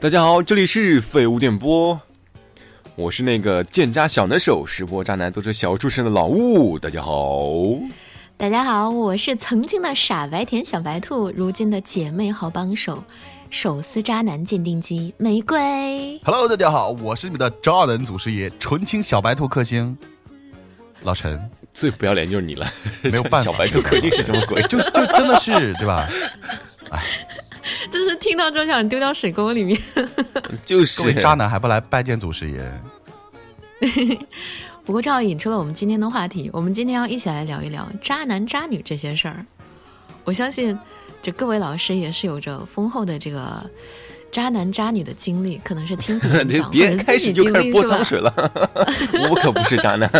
大家好，这里是废物电波，我是那个贱渣小能手，识破渣男都是小畜生的老物。大家好，大家好，我是曾经的傻白甜小白兔，如今的姐妹好帮手，手撕渣男鉴定机玫瑰。Hello，大家好，我是你们的渣男祖师爷，纯情小白兔克星老陈，最不要脸就是你了，没有办法 小白兔克星是什么鬼？就就真的是对吧？真是听到就想丢到水沟里面。就是各位渣男还不来拜见祖师爷？不过正好引出了我们今天的话题，我们今天要一起来聊一聊渣男渣女这些事儿。我相信，这各位老师也是有着丰厚的这个渣男渣女的经历，可能是听别人讲，别人开始就开始泼脏？水了，我可不是渣男，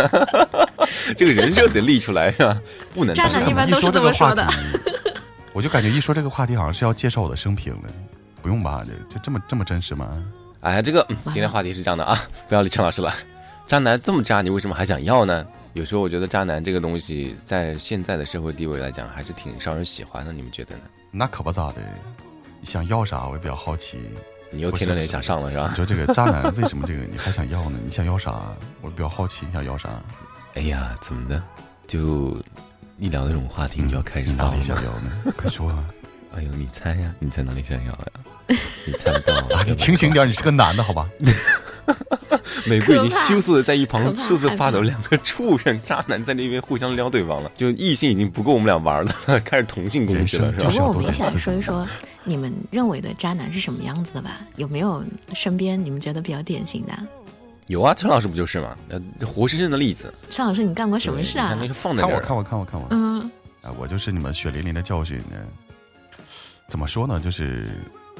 这个人设得立出来是吧？不能渣男一般都是这么说的我就感觉一说这个话题，好像是要介绍我的生平了。不用吧？就就这么这么真实吗？哎，这个、嗯今天话题是这样的啊，不要理陈老师了。渣男这么渣，你为什么还想要呢？有时候我觉得渣男这个东西，在现在的社会地位来讲，还是挺招人喜欢的。你们觉得呢？那可不咋的，你想要啥？我也比较好奇。你又天天联想上了是吧你？说这个渣男为什么这个你还想要呢？你想要啥？我比较好奇，你想要啥？哎呀，怎么的？就一聊这种话题，你就要开始你哪里想骚了吗？要呢？快说啊！哎呦，你猜呀？你在哪里想要呀？你猜不到啊，你清醒点，你是个男的好吧？玫瑰已经羞涩的在一旁瑟瑟发抖，两个畜生渣男在那边互相撩对方了，就异性已经不够我们俩玩了，开始同性攻击了，是吧？不过我们一起来说一说，你们认为的渣男是什么样子的吧？有没有身边你们觉得比较典型的啊？有啊，陈老师不就是嘛？呃，活生生的例子。陈老师，你干过什么事啊放在这儿，看我看我看我看我，嗯，啊，我就是你们血淋淋的教训呢。怎么说呢？就是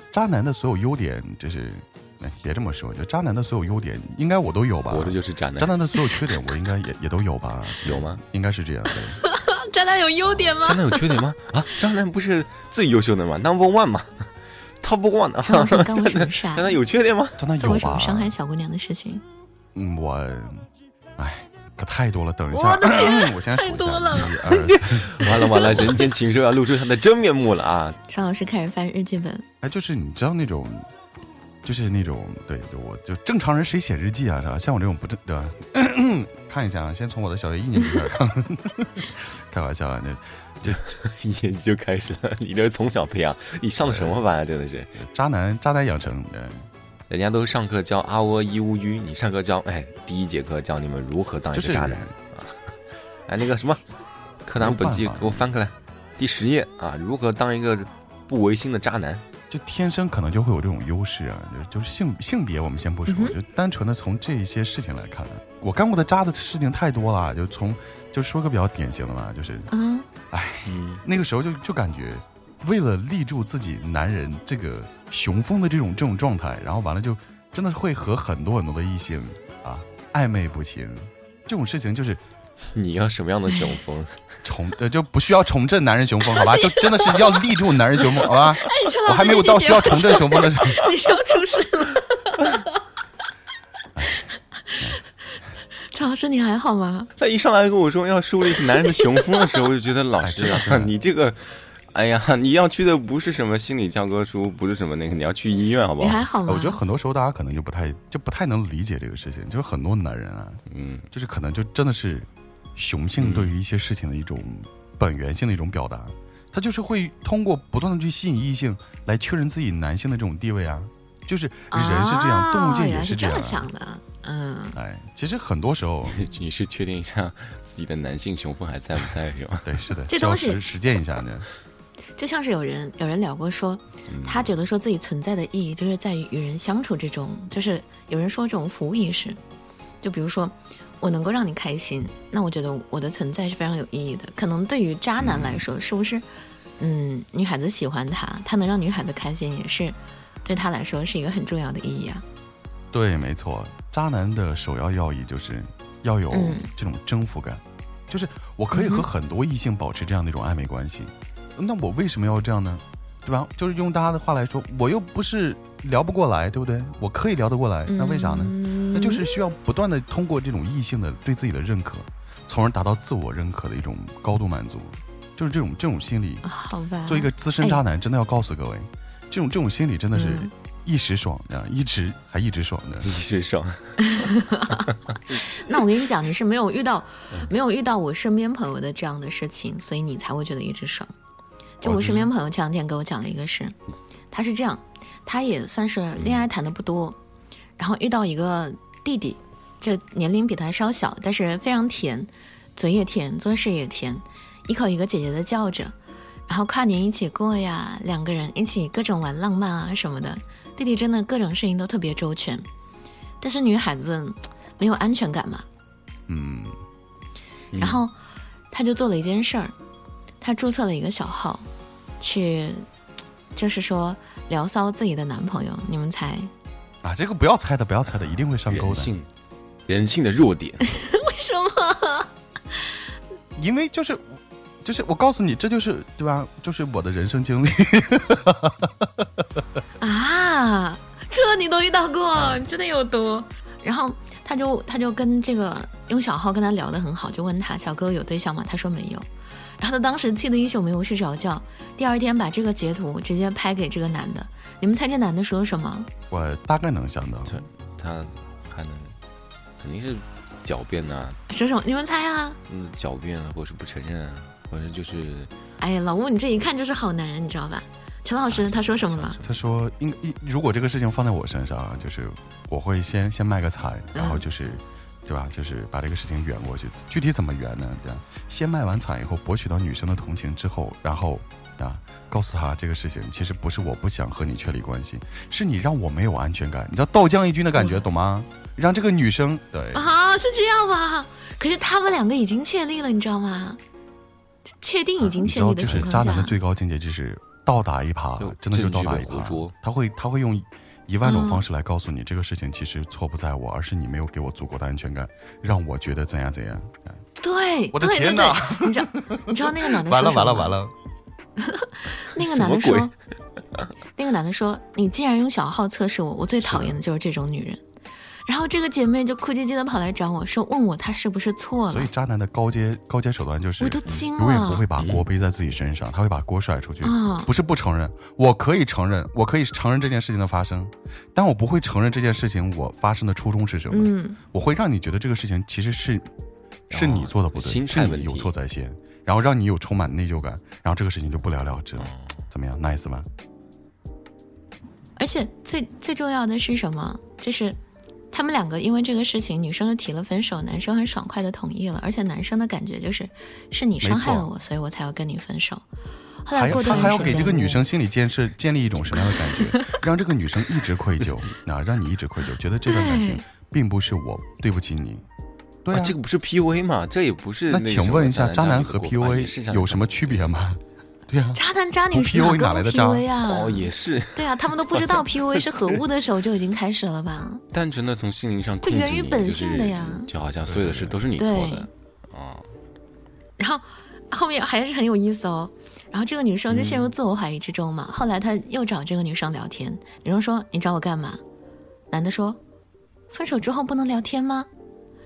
渣男的所有优点，就是哎，别这么说，就渣男的所有优点，应该我都有吧？活着就是渣男渣男，的所有缺点，我应该也也都有吧？有吗？应该是这样的。渣男有优点吗渣？男有缺点吗？啊，渣男不是最优秀的吗？Number one 嘛，Top one 啊！陈老师，你干过什么事啊 渣？男有缺点吗？渣男有吧做过什么？伤害小姑娘的事情？嗯，我，哎，可太多了。等一下，我的天我先数一下，太多了一二 三。完了完了，人间禽兽要露出他的真面目了啊！张老师开始翻日记本，哎，就是你知道那种，就是那种，对，就我就正常人谁写日记啊？是吧？像我这种不正，对吧？看一下啊，先从我的小学一年级开始看，开玩笑啊，那一年级就开始了，你这是从小培养，你上的什么班啊？真的是，渣男渣男养成，嗯，人家都上课教啊喔一乌吁，你上课教哎，第一节课教你们如何当一个渣男。啊！哎，那个什么，课堂本记没有办法。给我翻开来，第十页啊，如何当一个不违心的渣男？就天生可能就会有这种优势啊，就就是性性别我们先不说，就单纯的从这一些事情来看，我干过的渣的事情太多了，就从就说个比较典型的嘛，就是嗯，嗯，那个时候就就感觉，为了立住自己男人这个雄风的这种这种状态，然后完了就真的会和很多很多的异性啊暧昧不清，这种事情就是你要什么样的雄风？重呃就不需要重振男人雄风，好吧？就真的是要立住男人雄风，好吧？哎，陈老师，我还没有到需要重振雄风的时候。你要出事了。陈老师，你还好吗？他一上来跟我说要树立男人的雄风的时候，我就觉得老师你这个，哎呀，你要去的不是什么心理教科书，不是什么那个，你要去医院，好不好？你还好吗？我觉得很多时候大家可能就不太就不太能理解这个事情，就是很多男人啊，嗯，就是可能就真的是雄性对于一些事情的一种本源性的一种表达，他就是会通过不断的去吸引异性来确认自己男性的这种地位啊，就是人是这样，啊动物界也是这样、想的。嗯，哎，其实很多时候，你是确定一下自己的男性雄风还在不在是吧？对，是的，这东西实践一下呢。就像是有人有人聊过说，嗯他觉得说自己存在的意义就是在于与人相处这种，就是有人说这种服务意识。就比如说，我能够让你开心，那我觉得我的存在是非常有意义的。可能对于渣男来说，是不是？嗯，女孩子喜欢他，他能让女孩子开心，也是对他来说是一个很重要的意义啊。对，没错，渣男的首要要义就是要有嗯这种征服感，就是我可以和很多异性保持这样的一种暧昧关系，那我为什么要这样呢？对吧？就是用大家的话来说，我又不是聊不过来，对不对？我可以聊得过来，那为啥呢？嗯那就是需要不断的通过这种异性的对自己的认可，从而达到自我认可的一种高度满足。就是这种这种心理，好吧。做一个资深渣男，真的要告诉各位，这种这种心理真的是嗯一时爽啊，一直还一直爽的。一时爽，那我跟你讲，你是没有遇到，没有遇到我身边朋友的这样的事情，所以你才会觉得一直爽。就我身边朋友前两天给我讲了一个事，他是这样，他也算是恋爱谈的不多，然后遇到一个弟弟，就年龄比他稍小，但是非常甜，嘴也甜，做事也甜，一口一个姐姐的叫着，然后跨年一起过呀，两个人一起各种玩浪漫啊什么的，弟弟真的各种事情都特别周全，但是女孩子没有安全感嘛，嗯，然后他就做了一件事儿，他注册了一个小号，去就是说聊骚自己的男朋友。你们猜啊，这个不要猜的，不要猜的，一定会上钩的。人性，人性的弱点。为什么？因为就是就是我告诉你，这就是对吧？就是我的人生经历。啊，这你都遇到过，真的有毒？然后他就他就跟这个用小号跟他聊得很好，就问他小哥有对象吗？他说没有。然后他当时气得一宿没有睡着觉，第二天把这个截图直接拍给这个男的。你们猜这男的说什么？我大概能想到，他他还能肯定是狡辩呐、说什么？你们猜啊？嗯，狡辩啊，或者是不承认啊，或者就是哎呀，老吴，你这一看就是好男人，你知道吧？陈老师他说什么了？他说应应如果这个事情放在我身上啊，就是我会先先卖个惨，然后就是。对吧？就是把这个事情圆过去。具体怎么圆呢？对？先卖完惨以后，博取到女生的同情之后，然后啊，告诉她这个事情其实不是我不想和你确立关系，是你让我没有安全感。你知道倒将一军的感觉，懂吗？让这个女生对啊，是这样吗？可是他们两个已经确立了，你知道吗？确定已经确立的情况下，就是渣男的最高境界就是倒打一耙，真的就倒打一耙。他会他会用一万种方式来告诉你，这个事情其实错不在我，而是你没有给我足够的安全感，让我觉得怎样怎样。对，我的天哪！你知道你知道那个男的完了完了完了，那个男的说，那个男的说，你既然用小号测试我，我最讨厌的就是这种女人。然后这个姐妹就哭唧唧的跑来找我说，问我她是不是错了。所以渣男的高阶高阶手段就是，我都惊了，永远不会把锅背在自己身上，他会把锅甩出去。不是不承认，我可以承认，我可以承认这件事情的发生，但我不会承认这件事情我发生的初衷是什么。嗯，我会让你觉得这个事情其实是是你做的不对，是你有错在先，然后让你有充满内疚感，然后这个事情就不了了之了。怎么样，nice 吗？而且最最重要的是什么？就是。他们两个因为这个事情，女生就提了分手，男生很爽快的同意了，而且男生的感觉就是，是你伤害了我，所以我才要跟你分手。后来过段他还要给这个女生心理建设，建立一种什么样的感觉，让这个女生一直愧疚啊，让你一直愧疚，觉得这段感情并不是我对不起你。对啊，这个不是 PUA 吗？这也不是。那请问一下，渣男和 PUA 有什么区别吗？渣男渣女是哪哪来的渣啊？哦，也是。对啊，他们都不知道 PUA 是何物的时候就已经开始了吧？单纯的从心灵上就源于本性的呀，就好像所有的事都是你错的哦。然后后面还是很有意思哦。然后这个女生就陷入自我怀疑之中嘛。后来他又找这个女生聊天，女生说：“你找我干嘛？”男的说：“分手之后不能聊天吗？”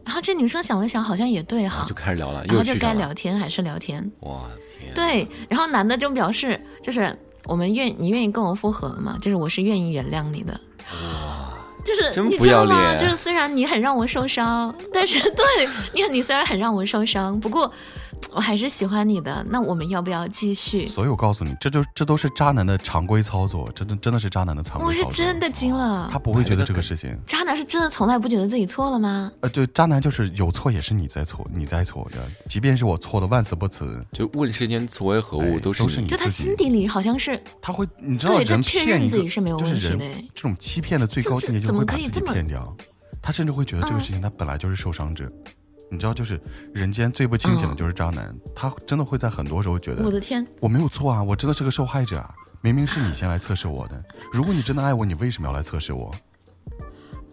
然后这女生想了想，好像也对哈，就开始聊了。然后就该聊天还是聊天？哇天！对，然后男的就表示，就是我们愿你愿意跟我复合吗？就是我是愿意原谅你的。哇，就是你知道吗？就是虽然你很让我受伤，但是 对你你虽然很让我受伤，不过。我还是喜欢你的，那我们要不要继续？所以我告诉你，这就这都是渣男的常规操作，真的真的是渣男的常规。我是真的惊了，他不会觉得这个事情。渣男是真的从来不觉得自己错了吗？呃，对，渣男就是有错也是你在错，你在错的，即便是我错的万死不辞，就问世间错为何物，都是你。就他心底里好像是他会，你知道，人确认自己是没有问题的。这种欺骗的最高境界，怎么可以这么骗掉？他甚至会觉得这个事情他本来就是受伤者。你知道，就是人间最不清醒的就是渣男，他真的会在很多时候觉得，我的天，我没有错啊，我真的是个受害者啊，明明是你先来测试我的，如果你真的爱我，你为什么要来测试我？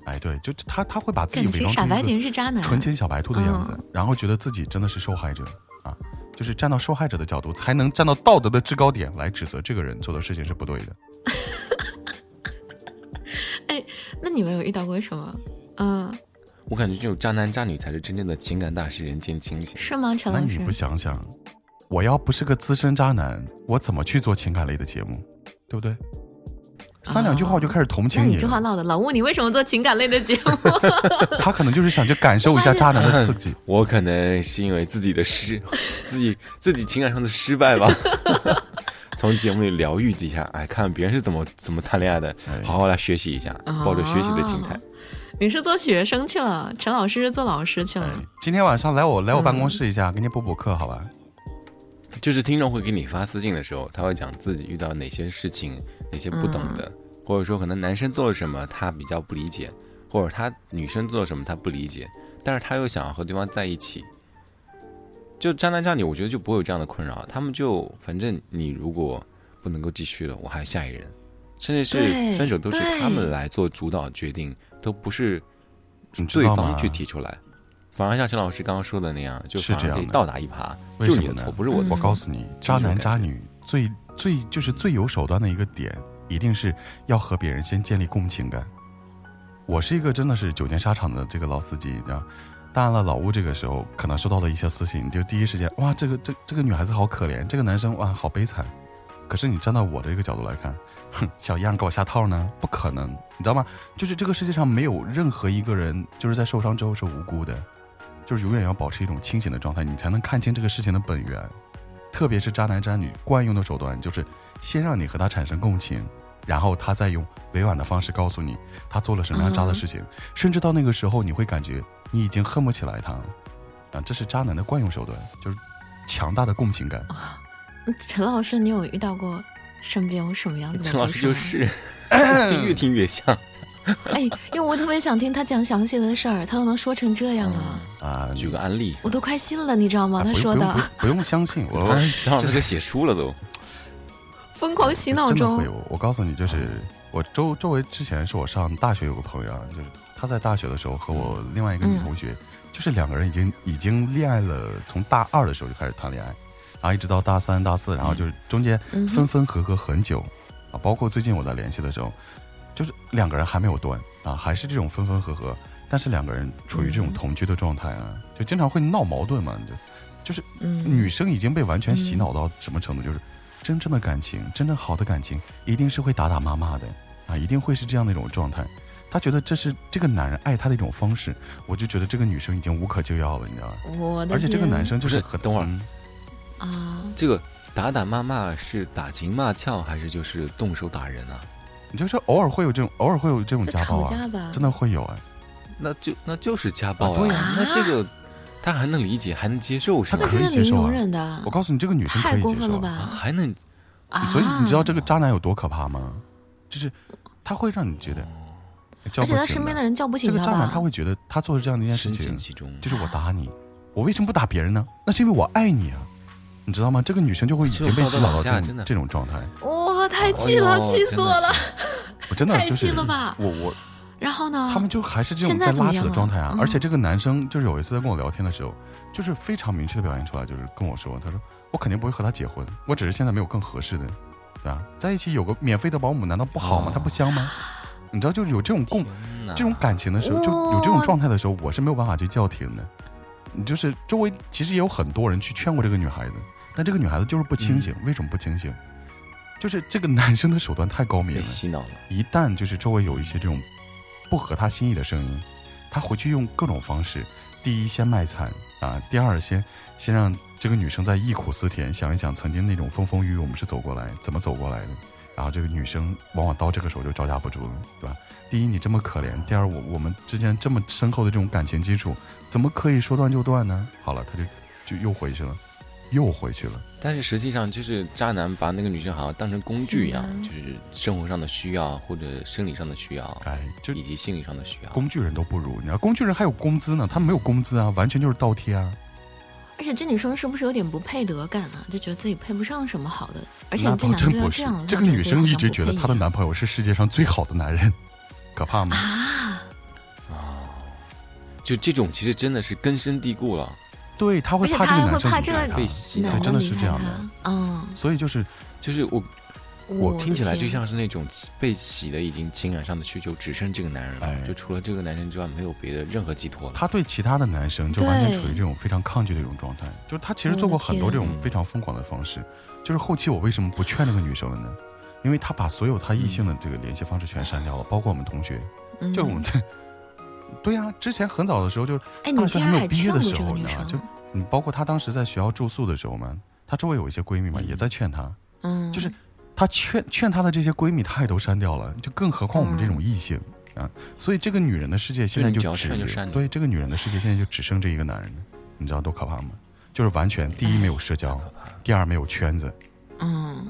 哎，对，就他他会把自己伪装傻白甜是渣男，纯情小白兔的样子，然后觉得自己真的是受害者啊，就是站到受害者的角度，才能站到道德的制高点来指责这个人做的事情是不对的。哎，那你们有遇到过什么？嗯。我感觉这种渣男渣女才是真正的情感大师，人间清醒。是吗，陈老师？那你不想想，我要不是个资深渣男，我怎么去做情感类的节目，对不对？三两句话我就开始同情你了。你这话唠的，老吴，你为什么做情感类的节目？他可能就是想去感受一下渣男的刺激。我可能是因为自己的失，自己自己情感上的失败吧，从节目里疗愈一下，哎，看别人是怎么怎么谈恋爱的，哎好好来学习一下，抱着学习的心态。你是做学生去了，陈老师是做老师去了。哎今天晚上来我来我办公室一下，给你补补课，好吧？就是听众会给你发私信的时候，他会讲自己遇到哪些事情，哪些不懂的，或者说可能男生做了什么他比较不理解，或者他女生做了什么他不理解，但是他又想要和对方在一起。就渣男渣女，我觉得就不会有这样的困扰，他们就反正你如果不能够继续了，我还有下一人，甚至是分手都是他们来做主导决定，都不是对方去提出来，反而像陈老师刚刚说的那样，就是反而可以这样倒打一耙，为什么呢就是你的错，不是我的错我。告诉你，渣男渣女最最就是最有手段的一个点，一定是要和别人先建立共情感。我是一个真的是久经沙场的这个老司机，你知道。当然了，老吴这个时候可能收到了一些私信，就第一时间哇，这个这这个女孩子好可怜，这个男生哇好悲惨。可是你站到我的一个角度来看，哼，小样给我下套呢？不可能，你知道吗？就是这个世界上没有任何一个人就是在受伤之后是无辜的，就是永远要保持一种清醒的状态，你才能看清这个事情的本源。特别是渣男渣女惯用的手段，就是先让你和他产生共情，然后他再用委婉的方式告诉你他做了什么样渣的事情，甚至到那个时候你会感觉你已经恨不起来他了。啊，这是渣男的惯用手段，就是强大的共情感。嗯陈老师，你有遇到过身边有什么样子的陈老师就是，就越听越像。哎，因为我特别想听他讲详细的事儿，他都能说成这样啊，啊，举个案例，我都快信了，你知道吗？啊他说的不用相信我，啊张老师给写书了都。疯狂洗脑中。我告诉你，就是我周周围之前是我上大学有个朋友啊，就是他在大学的时候和我另外一个女同学，就是两个人已经已经恋爱了，从大二的时候就开始谈恋爱，然后一直到大三、大四，然后就是中间分分合合很久啊，包括最近我在联系的时候，就是两个人还没有断啊，还是这种分分合合，但是两个人处于这种嗯同居的状态啊，就经常会闹矛盾嘛，就就是嗯，女生已经被完全洗脑到什么程度？就是真正的感情，真正好的感情，一定是会打打骂骂的啊，一定会是这样的一种状态。他觉得这是这个男人爱她的一种方式，我就觉得这个女生已经无可救药了，你知道吗？我的而且这个男生就是很等会儿嗯啊，这个打打骂骂是打情骂俏，还是就是动手打人啊？你就是偶尔会有这种，偶尔会有这种家暴啊，吵架吧，真的会有哎、那就那就是家暴啊对呀那这个他还能理解，还能接受是他吗那？可以接受的零容忍的我，告诉你，这个女生可太以接受过分了啊。啊吧？还能啊，所以你知道这个渣男有多可怕吗？就是他会让你觉得叫而且他。身边的人叫不醒他这个渣男他吧？会觉得他做的这样的一件事深情陷，其中。就是我打你，我为什么不打别人呢？那是因为我爱你啊，你知道吗？这个女生就会已经被洗脑到这种这种状态。哇，太气了，气死我了！我真的太就是气了吧我我然后呢？他们就还是这种现在在拉扯的状态啊。嗯而且这个男生就是有一次在跟我聊天的时候，就是非常明确的表现出来，就是跟我说，他说我肯定不会和他结婚，我只是现在没有更合适的，对吧？在一起有个免费的保姆，难道不好吗？哦他不香吗？你知道，就是有这种共这种感情的时候，就有这种状态的时候，我是没有办法去叫停的。你就是周围其实也有很多人去劝过这个女孩子，但这个女孩子就是不清醒。为什么不清醒？就是这个男生的手段太高明了，洗脑了。一旦就是周围有一些这种不合他心意的声音，他回去用各种方式，第一先卖惨啊，第二先先让这个女生在忆苦思甜，想一想曾经那种风风雨雨我们是走过来，怎么走过来的。然后这个女生往往到这个时候就招架不住了，对吧？第一你这么可怜，第二我我们之间这么深厚的这种感情基础，怎么可以说断就断呢？好了，他就就又回去了，又回去了。但是实际上，就是渣男把那个女生好像当成工具一样是，就是生活上的需要或者生理上的需要，哎，就以及心理上的需要。工具人都不如，你知道，工具人还有工资呢，他没有工资啊，完全就是倒贴啊。而且这女生是不是有点不配得感啊？就觉得自己配不上什么好的，而且这男的真不这样，，这个女生一直觉得她的男朋友是世界上最好的男人，可怕吗？啊啊，就这种其实真的是根深蒂固了，对，他会怕这个男生离开她被洗脑男的真的是这样的她，嗯，所以就是就是我我听起来就像是那种被洗的，已经情感上的需求只剩这个男人了，哎就除了这个男生之外没有别的任何寄托了。她对其他的男生就完全处于这种非常抗拒的一种状态，就是她其实做过很多这种非常疯狂的方式，就是后期我为什么不劝这个女生了呢？因为他把所有他异性的这个联系方式全删掉了，包括我们同学，嗯就我们对，对呀、之前很早的时候就哎，大学你竟然还还没有毕业劝过的时候，这个女生你知道吗？？就嗯，包括她当时在学校住宿的时候嘛，她周围有一些闺蜜嘛，嗯也在劝她，嗯，就是她劝劝她的这些闺蜜，她也都删掉了，就更何况我们这种异性、啊，所以这个女人的世界现在就只对这个女人的世界现在就只剩这一个男人了，你知道多可怕吗？就是完全第一没有社交。第二没有圈子，嗯，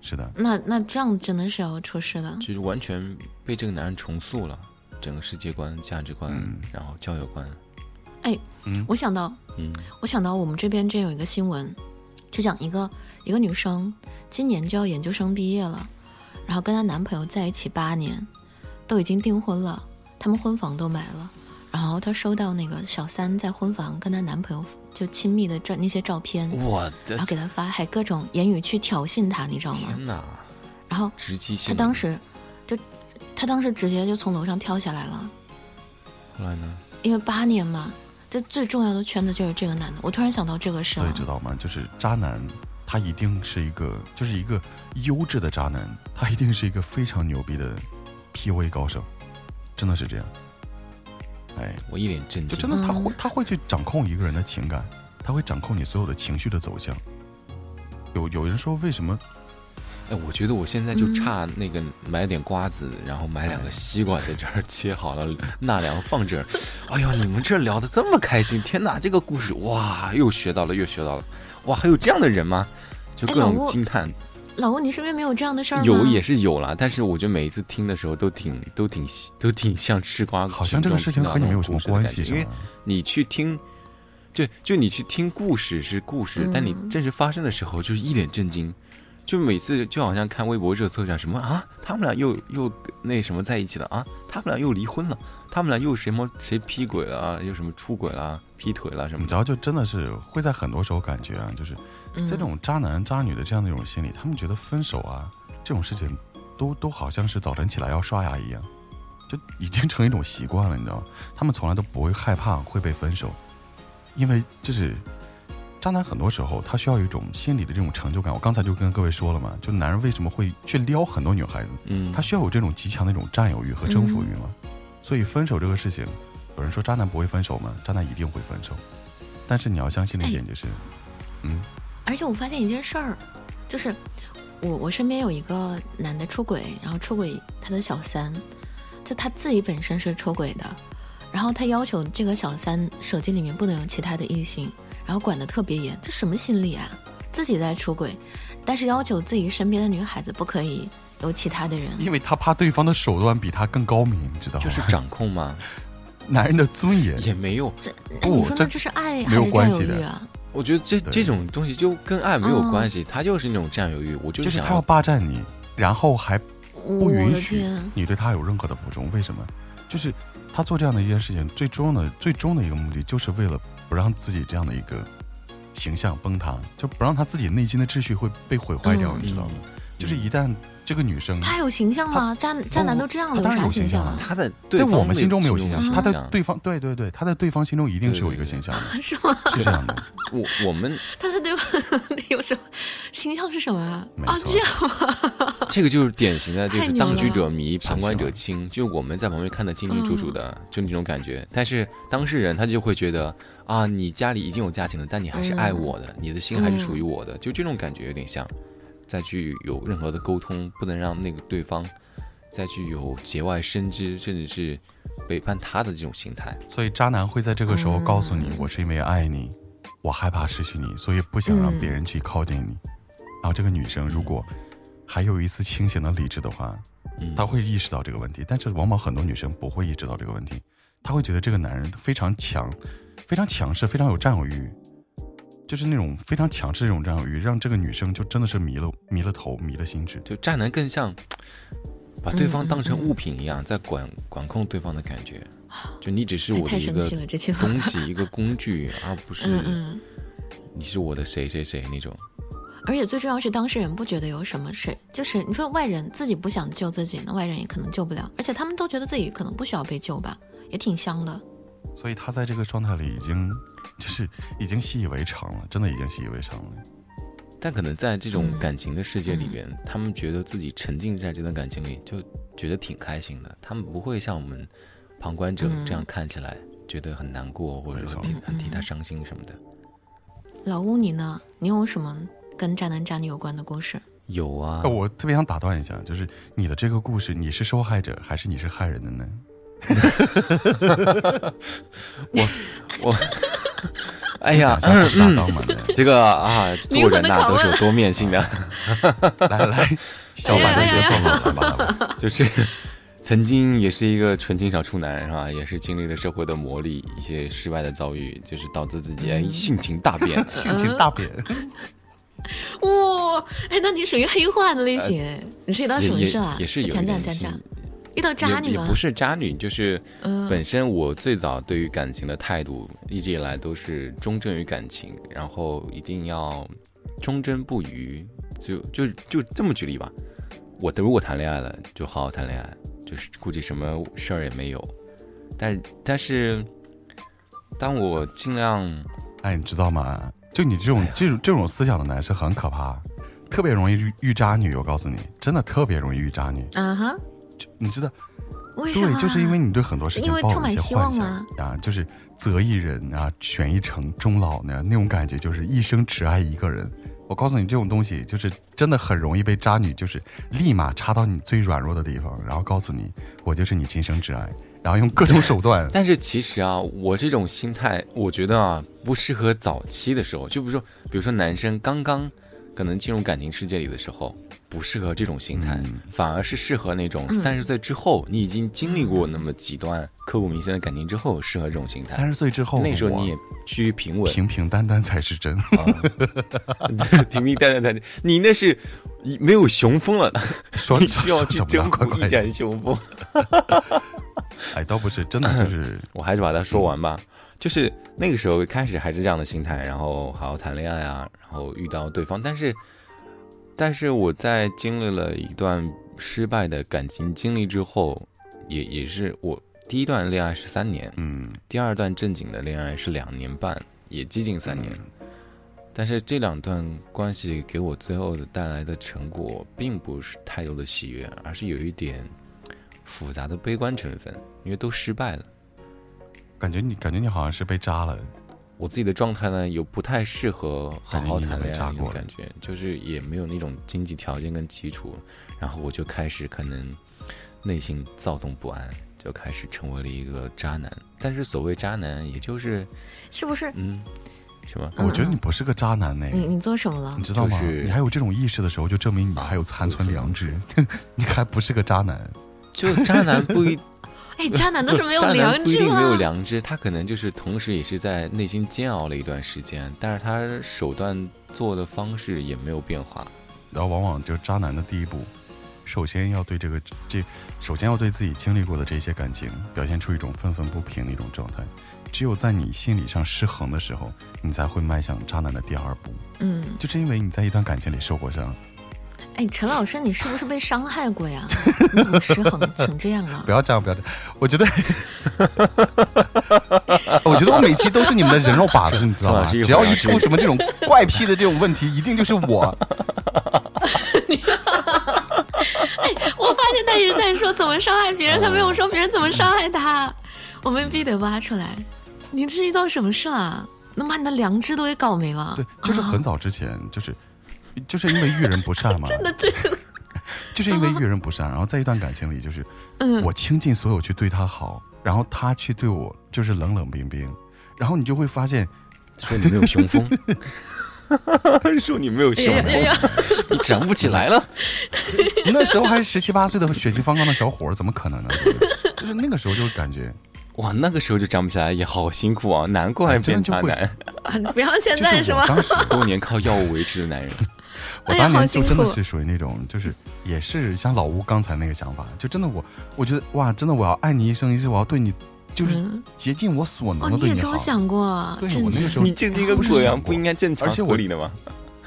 是的，那那这样真的是要出事了。就是完全被这个男人重塑了整个世界观、价值观，嗯然后交友观。嗯我想到，嗯我想到我们这边这有一个新闻，就讲一个一个女生今年就要研究生毕业了，然后跟她男朋友在一起八年，都已经订婚了，他们婚房都买了，然后她收到那个小三在婚房跟她男朋友就亲密的照那些照片，我的然后给她发，还各种言语去挑衅她，你知道吗？天哪！然后直击性。她当时就，她当时直接就从楼上跳下来了。后来呢？因为八年嘛，这最重要的圈子就是这个男的。我突然想到这个事了所以，知道吗？就是渣男，他一定是一个，就是一个优质的渣男，他一定是一个非常牛逼的 PUA 高手，真的是这样。哎，我一脸震惊。就真的他会嗯他会去掌控一个人的情感，他会掌控你所有的情绪的走向。有有人说为什么？哎，我觉得我现在就嗯差那个买点瓜子，然后买两个西瓜在这儿切好了，纳凉放这儿。哎呦，你们这聊的这么开心，天哪！这个故事哇，又学到了，又学到了。哇，还有这样的人吗？就各种惊叹。老公，你身边没有这样的事儿吗？有也是有啦，但是我觉得每一次听的时候都挺都挺都挺像吃瓜，好像这个事情和你没有什么关系，因为？你去听，就就你去听故事是故事，嗯但你真实发生的时候就是一脸震惊，就每次就好像看微博热搜讲什么啊，他们俩又又那什么在一起了啊，他们俩又离婚了，他们俩又什么谁劈鬼了啊，又什么出轨了、劈腿了什么的，你知道，就真的是会在很多时候感觉啊，就是在这种渣男渣女的这样的一种心理，他们觉得分手啊这种事情都都好像是早晨起来要刷牙一样，就已经成一种习惯了，你知道吗？他们从来都不会害怕会被分手，因为就是渣男很多时候他需要有一种心理的这种成就感。我刚才就跟各位说了嘛，就男人为什么会去撩很多女孩子，嗯，他需要有这种极强的一种占有欲和征服欲嘛。所以分手这个事情，有人说渣男不会分手吗？渣男一定会分手，但是你要相信的一点就是，嗯，而且我发现一件事儿，就是我我身边有一个男的出轨，然后出轨他的小三，就他自己本身是出轨的，然后他要求这个小三手机里面不能有其他的异性，然后管得特别严，这什么心理啊？自己在出轨，但是要求自己身边的女孩子不可以有其他的人。因为他怕对方的手段比他更高明，你知道吗？就是掌控嘛，男人的尊严。也没有，这，哎，你说这那这是爱没有还是占有关系的欲啊？我觉得这这种东西就跟爱没有嗯关系，他就是那种占有欲，我就就是他要霸占你，然后还不我允许，你对他有任何的补充。为什么？就是他做这样的一件事情，最终的最终的一个目的，就是为了不让自己这样的一个形象崩塌，就不让他自己内心的秩序会被毁坏掉，嗯你知道吗？嗯就是一旦这个女生她有形象吗？渣渣男都这样了，他当然啥有形象啊形象啊？他在对方在我们心中没有形形象，嗯他在对方对对对，他在对方心中一定是有一个形象的，是吗？是这样的。我我们 他在对方 有什么形象是什么啊？啊，这样吗这个就是典型的，就是当局者迷，旁观者清，就我们在旁边看得清清楚楚的，嗯就那种感觉。但是当事人他就会觉得啊，你家里已经有家庭了，但你还是爱我的，你的心还是属于我的，就这种感觉有点像。再去有任何的沟通，不能让那个对方再去有节外生枝，甚至是背叛他的这种心态。所以渣男会在这个时候告诉你，嗯我是因为爱你，我害怕失去你，所以不想让别人去靠近你。然后这个女生如果还有一丝清醒的理智的话，嗯，她会意识到这个问题。但是往往很多女生不会意识到这个问题，她会觉得这个男人非常强，非常强势，非常有占有欲。就是那种非常强势的这种占有欲，让这个女生就真的是迷了迷了头，迷了心智。就渣男更像把对方当成物品一样，在管管控对方的感觉。就你只是哎我的一个东西，一个工具，而不是。你是我的谁谁谁那种。而且最重要是当事人不觉得有什么事，就是你说外人自己不想救自己，那外人也可能救不了，而且他们都觉得自己可能不需要被救吧，也挺香的。所以他在这个状态里已经就是已经习以为常了，真的已经习以为常了。但可能在这种嗯感情的世界里边，他们觉得自己沉浸在这段感情里，就觉得挺开心的。他们不会像我们旁观者嗯这样看起来觉得很难过，或者说替很替他嗯伤心什么的。老吴你呢？你有什么跟渣男渣女有关的故事？有啊呃，我特别想打断一下，就是你的这个故事，你是受害者还是你是害人的呢？我 我，哎呀，讲一下搭档嘛，这个啊，做人呐、都是有 多面性的，来来，小白的角色嘛，好吧，就是曾经也是一个纯情小处男，是吧？也是经历了社会的磨砺，一些失败的遭遇，就是导致自己哎性情大变。性情大变。哇、哎，那你属于黑化的类型哎，你是遇到什么也事啊？也也是有讲讲讲讲，遇到渣女吗也也不？是渣女，就是嗯本身我最早对于感情的态度，一直以来都是忠贞于感情，然后一定要忠贞不渝，就就就这么举例吧。我的如果谈恋爱了，就好好谈恋爱，就是估计什么事儿也没有。但但是，当我尽量哎，你知道吗？就你这种这种这种思想的男生很可怕，特别容易遇遇渣女。我告诉你，真的特别容易遇渣女。啊哈，你知道，为什么啊？对，就是因为你对很多事情因为抱有一些充满希望幻想吗啊，就是择一人啊，选一城终老呢，那种感觉就是一生只爱一个人。我告诉你，这种东西就是真的很容易被渣女，就是立马插到你最软弱的地方，然后告诉你我就是你今生挚爱，然后用各种手段。但是其实啊，我这种心态，我觉得啊，不适合早期的时候。就比如说，比如说男生刚刚可能进入感情世界里的时候，不适合这种心态，嗯反而是适合那种三十岁之后，你已经经历过那么几段刻骨铭心的感情之后，适合这种心态。三十岁之后，我那时候你也趋于平稳，平平淡淡才是真。啊，平平淡淡才是，你那是没有雄风了，说你需要去征呢快快服一展雄风。哎，倒不是，真的就是 我还是把它说完吧。就是那个时候开始还是这样的心态，然后好好谈恋爱啊，然后遇到对方，但是，但是我在经历了一段失败的感情经历之后，也也是我第一段恋爱是三年，嗯，第二段正经的恋爱是两年半，也接近三年。但是这两段关系给我最后的带来的成果，并不是太多的喜悦，而是有一点复杂的悲观成分，因为都失败了。感觉你感觉你好像是被扎了。我自己的状态呢，又不太适合好好谈恋爱那种感感觉，就是也没有那种经济条件跟基础，然后我就开始可能内心躁动不安，就开始成为了一个渣男。但是所谓渣男，也就是是不是？嗯，什么？嗯我觉得你不是个渣男呢。你你做什么了你？知道吗？就是你还有这种意识的时候，就证明你还有残存良知，你还不是个渣男。就渣男不一，哎，渣男都是没有 渣男良知不一定没有？良知，他可能就是同时也是在内心煎熬了一段时间，但是他手段做的方式也没有变化。然后往往就渣男的第一步，首先要对这个这，首先要对自己经历过的这些感情表现出一种愤愤不平的一种状态。只有在你心理上失衡的时候，你才会迈向渣男的第二步。嗯，就是因为你在一段感情里受过伤，哎，陈老师，你是不是被伤害过呀？你怎么失衡成这样了不？要这样，不要这样。我觉得，我觉得我每期都是你们的人肉靶子，你知道吗？只要一出什么这种怪癖的这种问题，一定就是我。哎我发现他一直在说怎么伤害别人，他没有说别人怎么伤害他。我们必须得挖出来。你是遇到什么事了？能把你的良知都给搞没了？对，就是很早之前，就是就是因为遇人不善嘛，真的这个，就是因为遇人不善，然后在一段感情里，就是嗯，我倾尽所有去对他好，然后他去对我就是冷冷冰冰，然后你就会发现，说你没有雄风，说你没有雄哎呀风，你长不起来了。那时候还是十七八岁的血气方刚的小伙儿，怎么可能呢？就是那个时候就感觉，哇，那个时候就长不起来，也好辛苦啊，难怪变渣男。啊你不要现在是吗？当时多年靠药物维持的男人，我当年就真的是属于那种，就是也是像老吴刚才那个想法，就真的我，我觉得哇，真的我要爱你一生一世，我要对你就是嗯竭尽我所哦，能的对好你也这么。想过？对我那个时候你震惊个不是鬼啊！想不应该正常而且我合理的吗？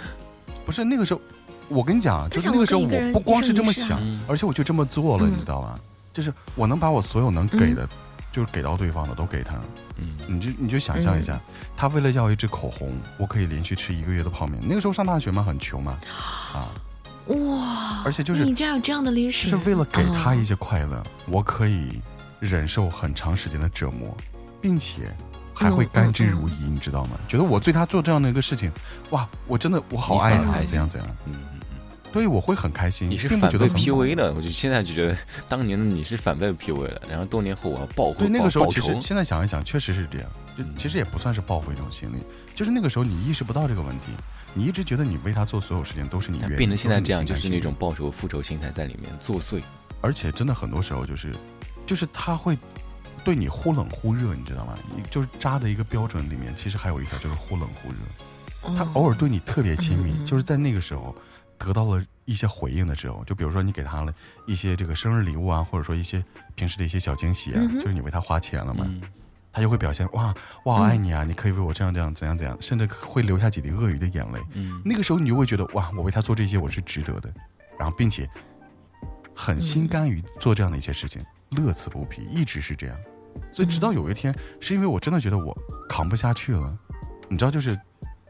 不是那个时候，我跟你讲就是那个时候我不光是这么想嗯，而且我就这么做了，嗯你知道吗？就是我能把我所有能给的就是给到对方的都给他。嗯，你就你就想象一下，他为了要一支口红，我可以连续吃一个月的泡面。那个时候上大学嘛，很穷嘛，啊，哇，而且就是你竟然有这样的历史，是为了给他一哦些快乐，我可以忍受很长时间的折磨，并且还会甘之如饴，你知道吗？觉得我对他做这样的一个事情，哇，我真的我好爱他，怎样怎样，嗯嗯嗯，对我会很开心。你是不反被觉得 PUA 的，我就现在就觉得 当年的你是反被 PUA 了，然后多年后我要报复，对，那个时候其实，现在想一想，确实是这样。就嗯其实也不算是报复一种心理，就是那个时候你意识不到这个问题，你一直觉得你为他做所有事情都是你愿意，变成现在这样，就是那种报仇复仇心态在里面作祟。而且真的很多时候就是，就是他会对你忽冷忽热，你知道吗？你就是渣的一个标准里面，其实还有一条就是忽冷忽热。他嗯偶尔对你特别亲密，就是在那个时候得到了一些回应的时候，就比如说你给他了一些这个生日礼物啊，或者说一些平时的一些小惊喜啊，嗯就是你为他花钱了嘛，嗯，他就会表现哇，我好爱你啊，你可以为我这样这样怎样怎样，甚至会流下几滴鳄鱼的眼泪。嗯，那个时候你就会觉得哇，我为他做这些我是值得的，然后并且很心甘于做这样的一些事情，乐此不疲，一直是这样。所以直到有一天，是因为我真的觉得我扛不下去了，你知道，就是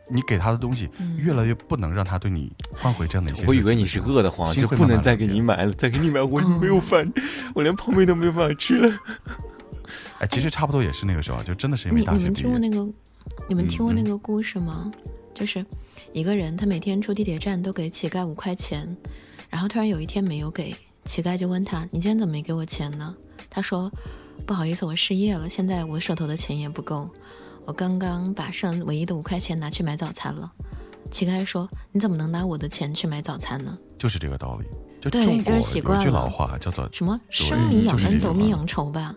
你给他的东西嗯越来越不能让他对你换回这样的一些。我以为你是饿得慌，就不能再给你买了，再给你买我嗯没有饭，我连泡面都没有办法吃了。哎，其实差不多也是那个时候，就真的是因为大你你们。听过那个，你们听过嗯那个故事吗？就是一个人，他每天出地铁站都给乞丐五块钱，然后突然有一天没有给，乞丐就问他：“你今天怎么没给我钱呢？”他说：“不好意思，我失业了，现在我手头的钱也不够，我刚刚把剩唯一的五块钱拿去买早餐了。”乞丐说：“你怎么能拿我的钱去买早餐呢？就是这个道理。就对就是习惯有一句老话叫做什么生米养恩，斗米养仇吧？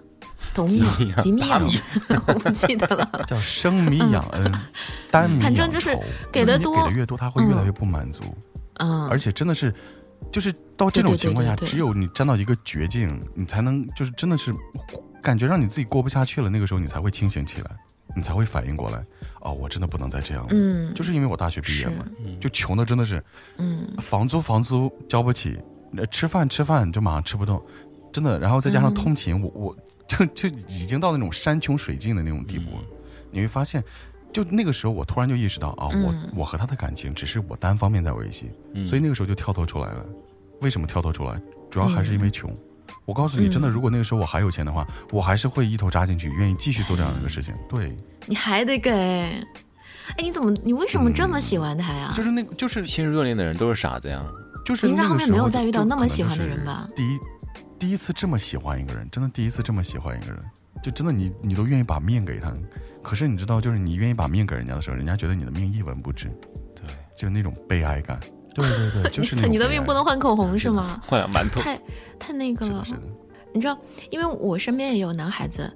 斗米养 吉米养 我不记得了。叫生米养恩，单米反正养就是给的多给的越多，他会越来越不满足，嗯，而且真的是，就是到这种情况下，只有你站到一个绝境，你才能就是真的是感觉让你自己过不下去了，那个时候你才会清醒起来，你才会反应过来，哦，我真的不能再这样了，嗯，就是因为我大学毕业是。嘛，嗯。就穷的真的是嗯。房租房租交不起，呃吃饭吃饭就马上吃不动，真的，然后再加上嗯。通勤，我我就就已经到那种山穷水尽的那种地步。了。你会发现，就那个时候我突然就意识到啊，嗯。我我和他的感情只是我单方面在维系，嗯。所以那个时候就跳脱出来了。为什么跳脱出来？主要还是因为穷。我告诉你，真的，嗯如果那个时候我还有钱的话，我还是会一头扎进去，愿意继续做这样一个事情。对，你还得给。哎，你怎么？你为什么这么喜欢他呀？就是那个，就是陷入热恋的人都是傻子呀。就是你应该后面没有再遇到那么喜欢的人吧第一，第一次这么喜欢一个人，真的第一次这么喜欢一个人，就真的你你都愿意把面给他。可是你知道，就是你愿意把面给人家的时候，人家觉得你的命一文不值，对，就是那种悲哀感。对对对，就是你的命不能换口红是吗？换俩馒头。太太那个了。你知道，因为我身边也有男孩子，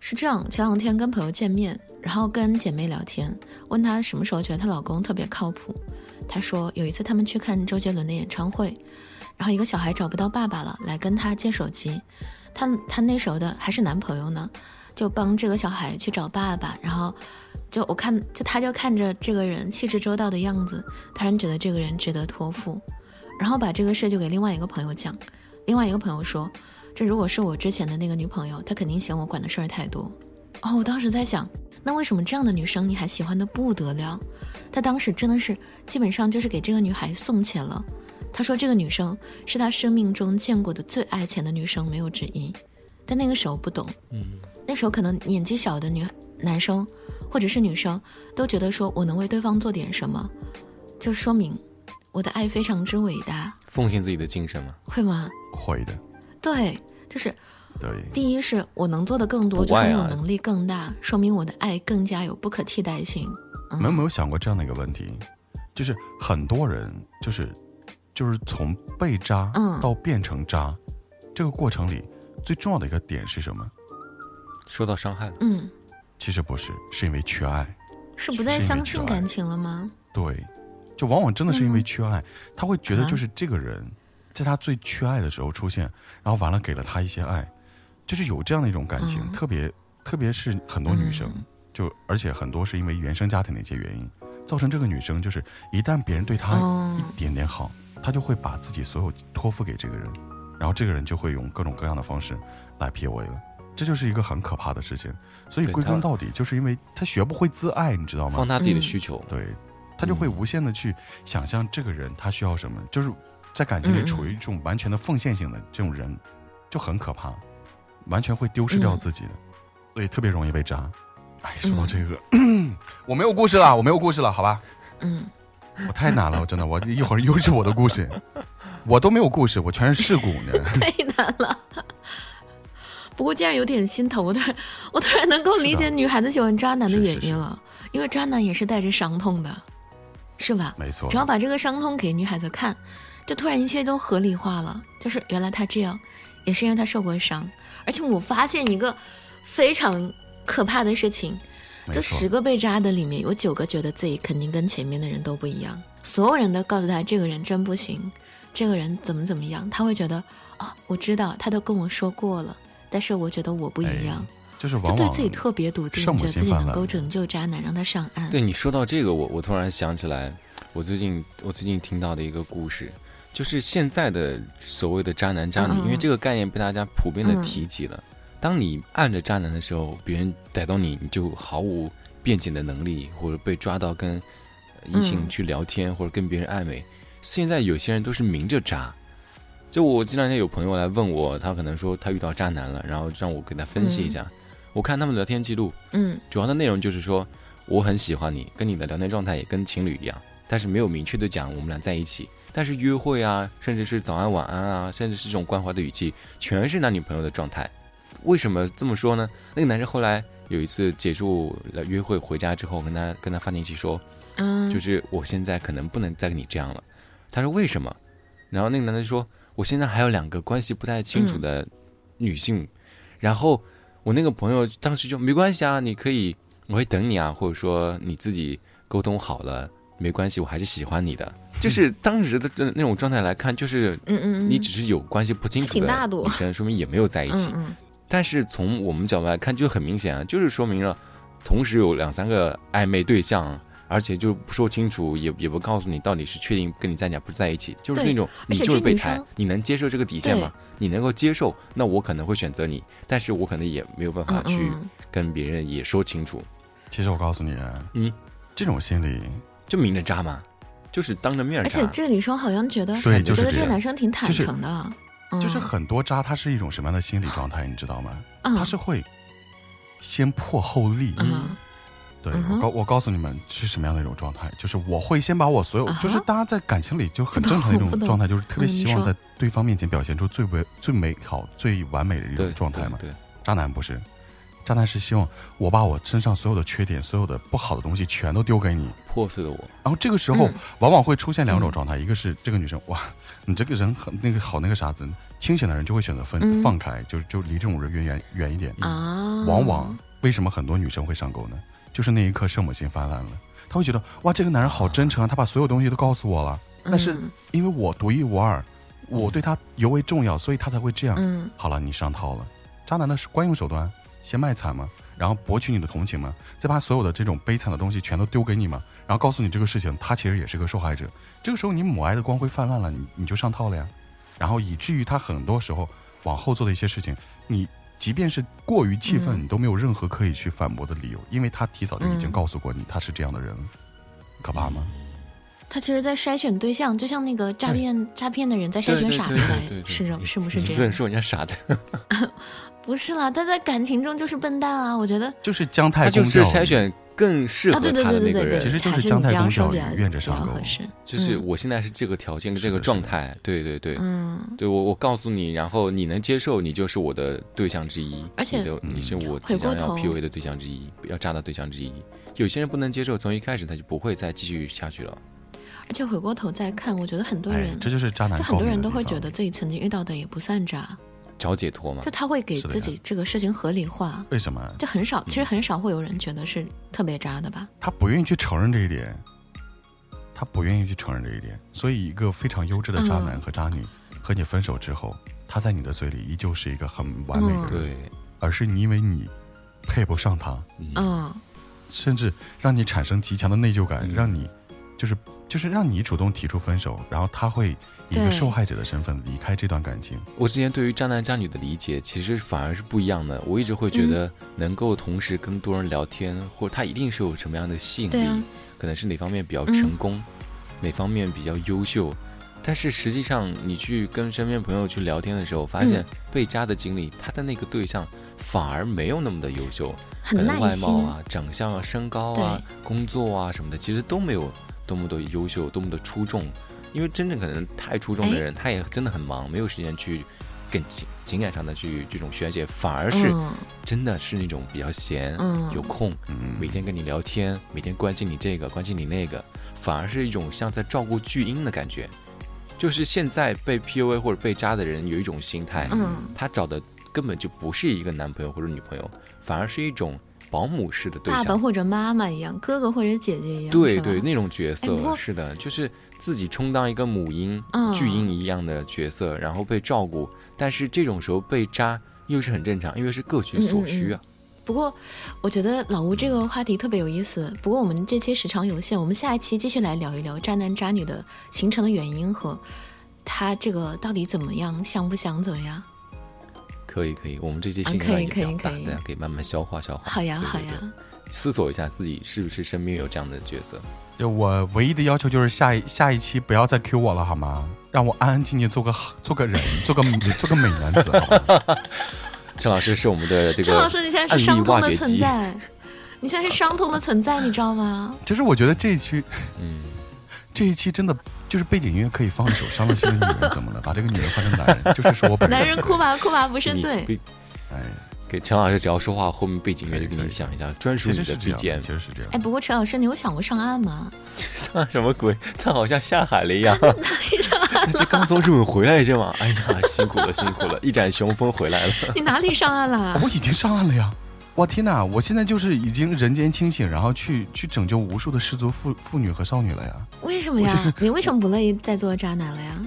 是这样。前两天跟朋友见面，然后跟姐妹聊天，问她什么时候觉得她老公特别靠谱。她说有一次他们去看周杰伦的演唱会，然后一个小孩找不到爸爸了，来跟他借手机。她她那时候的还是男朋友呢，就帮这个小孩去找爸爸，然后就我看就他就看着这个人细致周到的样子，突然觉得这个人值得托付，然后把这个事就给另外一个朋友讲。另外一个朋友说，这如果是我之前的那个女朋友，她肯定嫌我管的事儿太多。哦，我当时在想，那为什么这样的女生你还喜欢的不得了？他当时真的是基本上就是给这个女孩送钱了。他说这个女生是他生命中见过的最爱钱的女生，没有之一。但那个时候不懂，嗯，那时候可能年纪小的女男生或者是女生都觉得说我能为对方做点什么，就说明我的爱非常之伟大，奉献自己的精神吗。会吗？会的，对，就是对，第一是我能做的更多，不就说外啊明我能力更大，说明我的爱更加有不可替代性。嗯你们有没有想过这样的一个问题？就是很多人就是就是从被渣嗯到变成渣，这个过程里最重要的一个点是什么？受到伤害了，嗯，其实不是，是因为缺爱。是不再相信感情了吗？对，就往往真的是因为嗯缺爱，他会觉得啊就是这个人，在他最缺爱的时候出现，然后完了给了他一些爱，就是有这样的一种感情，嗯。特别特别是很多女生，嗯。就而且很多是因为原生家庭的一些原因，造成这个女生就是一旦别人对她哦。一点点好，她就会把自己所有托付给这个人，然后这个人就会用各种各样的方式来 PUA 了。这就是一个很可怕的事情。所以归根到底，就是因为他学不会自爱，你知道吗放？大自己的嗯需求，对，他就会嗯无限的去想象这个人他需要什么，就是在感情里处于一种完全的奉献性的这种人，就很可怕，完全会丢失掉嗯自己的，所以特别容易被渣。哎，说到嗯这个，我没有故事了，我没有故事了，好吧？嗯，我太难了，我真的，我一会儿又是我的故事，我都没有故事，我全是事故呢。太难了。不过，既然有点心疼，我突然我突然能够理解女孩子喜欢渣男的是是是原因了，因为渣男也是带着伤痛的，是吧？没错只，要把这个伤痛给女孩子看，就突然一切都合理化了。就是原来他这样，也是因为他受过伤。而且我发现一个非常可怕的事情，这十，个被渣的里面有九个觉得自己肯定跟前面的人都不一样，所有人都告诉他这个人真不行，这个人怎么怎么样，他会觉得啊，我知道，他都跟我说过了，但是我觉得我不一样，就是往往就对自己特别笃定，觉得自己能够拯救渣男，让他上岸。对你说到这个，我我突然想起来，我最近我最近听到的一个故事，就是现在的所谓的渣男渣女，因为这个概念被大家普遍的嗯提及了。当你按着渣男的时候，别人逮到你，你就毫无辩解的能力，或者被抓到跟异性嗯去聊天，或者跟别人暧昧。现在有些人都是明着渣。就我这两天有朋友来问我，他可能说他遇到渣男了，然后让我给他分析一下。我看他们聊天记录，嗯主要的内容就是说，我很喜欢你，跟你的聊天状态也跟情侣一样，但是没有明确的讲我们俩在一起。但是约会啊，甚至是早安晚安啊，甚至是这种关怀的语气，全是男女朋友的状态。为什么这么说呢？那个男生后来有一次结束了约会回家之后，跟他跟他发信息说，嗯，就是我现在可能不能再跟你这样了。他说为什么？然后那个男的就说，我现在还有两个关系不太清楚的女性，然后我那个朋友当时就没关系啊，你可以，我会等你啊，或者说你自己沟通好了，没关系，我还是喜欢你的。就是当时的那种状态来看，就是嗯嗯嗯，你只是有关系不清楚的女生，说明也没有在一起。嗯嗯但是从我们角度来看，就很明显啊，就是说明了同时有两三个暧昧对象，而且就不说清楚，也也不告诉你到底是确定跟你在一起不是在一起，就是那种你而且就是备胎这女生，你能接受这个底线吗？你能够接受，那我可能会选择你，但是我可能也没有办法嗯去嗯，跟别人也说清楚，其实我告诉你，嗯，这种心理就明着渣嘛，就是当着面而且。这个女生好像觉得，对就是觉得这个男生挺坦就是诚的，嗯。就是很多渣，他是一种什么样的心理状态，你知道吗？嗯。他是会先破后立。嗯对嗯我告我告诉你们是什么样的一种状态，就是我会先把我所有啊，就是大家在感情里就很正常的一种状态，就是特别希望在对方面前表现出最为最美好、最完美的一对种状态嘛。对，对。渣男不是，渣男是希望我把我身上所有的缺点、所有的不好的东西全都丢给你，破碎的我，然后这个时候嗯。往往会出现两种嗯。状态，一个是这个女生哇，你这个人很那个好那个啥子，清醒的人就会选择分、嗯。放开，就就离这种人远远远一点。啊，往往为什么很多女生会上钩呢？就是那一刻圣母心泛滥了，他会觉得哇，这个男人好真诚啊，他把所有东西都告诉我了，但是嗯因为我独一无二，我对他尤为重要，所以他才会这样。嗯好了，你上套了。渣男的是惯用手段，先卖惨嘛，然后博取你的同情嘛，再把所有的这种悲惨的东西全都丢给你嘛，然后告诉你这个事情，他其实也是个受害者。这个时候你母爱的光辉泛滥了，你你就上套了呀。然后以至于他很多时候往后做的一些事情，你即便是过于气愤，嗯你都没有任何可以去反驳的理由，因为他提早就已经嗯告诉过你他是这样的人，可怕吗？他其实，在筛选对象，就像那个诈骗诈骗的人在筛选傻子是的，是不是这样？不能说人家傻的，不是啦，他在感情中就是笨蛋啊！我觉得就是姜太他就是筛选更适合啊，对对他的对对对对，那个人。其实就是姜太公这样说比教育愿者上钩合适。就是嗯我现在是这个条件跟这个状态，对对对，嗯，对我我告诉你，然后你能接受，你就是我的对象之一，而且你的你是我回即将要 PUA 的对象之一，要渣的对象之一。有些人不能接受，从一开始他就不会再继续下去了。而且回过头再看，我觉得很多哎人，，这就是渣男就。很多人都会觉得自己曾经遇到的也不算渣，找解脱吗？就，他会给自己这个事情合理化，为什么？就很少，其实很少会有人觉得是特别渣的吧？他不愿意去承认这一点，他不愿意去承认这一点，所以一个非常优质的渣男嗯和渣女和你分手之后，他在你的嘴里依旧是一个很完美的人，对，而是你因为你配不上他，嗯，嗯，甚至让你产生极强的内疚感，嗯。让你就是就是让你主动提出分手，然后他会以一个受害者的身份离开这段感情。我之前对于渣男渣女的理解，其实反而是不一样的。我一直会觉得，能够同时跟多人聊天，或者他一定是有什么样的吸引力，啊可能是哪方面比较成功，哪方面比较优秀。但是实际上，你去跟身边朋友去聊天的时候，发现被渣的经历，他的那个对象反而没有那么的优秀，可能外貌啊、长相啊、身高啊、工作啊什么的，其实都没有多么的优秀，多么的出众。因为真正可能太出众的哎人，他也真的很忙，没有时间去更情情感上的去这种宣泄，反而是嗯真的是那种比较闲、嗯有空，嗯，每天跟你聊天，每天关心你这个，关心你那个，反而是一种像在照顾巨婴的感觉。就是现在被 PUA 或者被渣的人有一种心态，嗯他找的根本就不是一个男朋友或者女朋友，反而是一种保姆式的对象。爸爸或者妈妈一样，哥哥或者姐姐一样，对对，那种角色、哎是的，就是自己充当一个母婴、嗯巨婴一样的角色，然后被照顾，但是这种时候被渣又是很正常，因为是各取所需啊。不过，我觉得老吴这个话题特别有意思。不过我们这期时长有限，我们下一期继续来聊一聊渣男渣女的形成的原因和他这个到底怎么样，想不想，怎么样？可以可以，我们这期啊信量也比较大，可以可以大家可以慢慢消化消化。好呀，好呀，思索一下自己是不是身边有这样的角色。就我唯一的要求就是下一下一期不要再 Q 我了好吗？让我安安静静做个好做个人，做个 做个美男子好吗？陈老师是我们的这个陈老师，你现在是伤痛的。存在，你现在是伤痛的存在，你知道吗？就是我觉得这一期嗯，这一期真的就是背景音乐可以放一首《伤了心的女人》，怎么了？把这个女人换成男人，就是说我本人。男人哭吧，哭吧不是罪。被哎，给陈老师只要说话，后面背景音乐就给你想一下专属你的实是这样 BGM 的，。其实是这样哎，不过陈老师，你有想过上岸吗？上什么鬼？他好像下海了一样。他是刚从日本回来是吗？哎呀，辛苦了，辛苦了，一展雄风回来了。你哪里上岸了？我已经上岸了呀！我天哪！我现在就是已经人间清醒，然后去去拯救无数的失足妇妇女和少女了呀！为什么呀？你为什么不乐意再做渣男了呀？